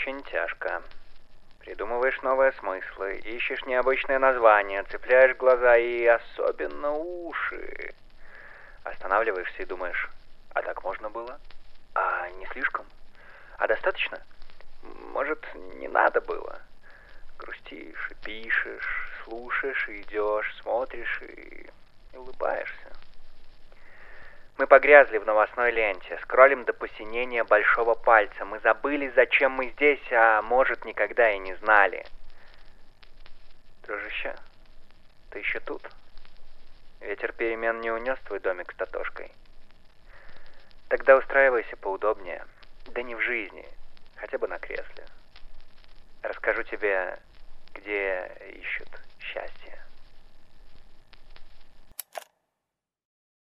очень тяжко. Придумываешь новые смыслы, ищешь необычные названия, цепляешь глаза и особенно уши. Останавливаешься и думаешь, а так можно было? А не слишком? А достаточно? Может, не надо было? Грустишь пишешь, слушаешь и идешь, смотришь и, и улыбаешься. Погрязли в новостной ленте, скроллим до посинения большого пальца. Мы забыли, зачем мы здесь, а может, никогда и не знали. Дружище, ты еще тут? Ветер перемен не унес твой домик с Татошкой. Тогда устраивайся поудобнее. Да не в жизни, хотя бы на кресле. Расскажу тебе, где.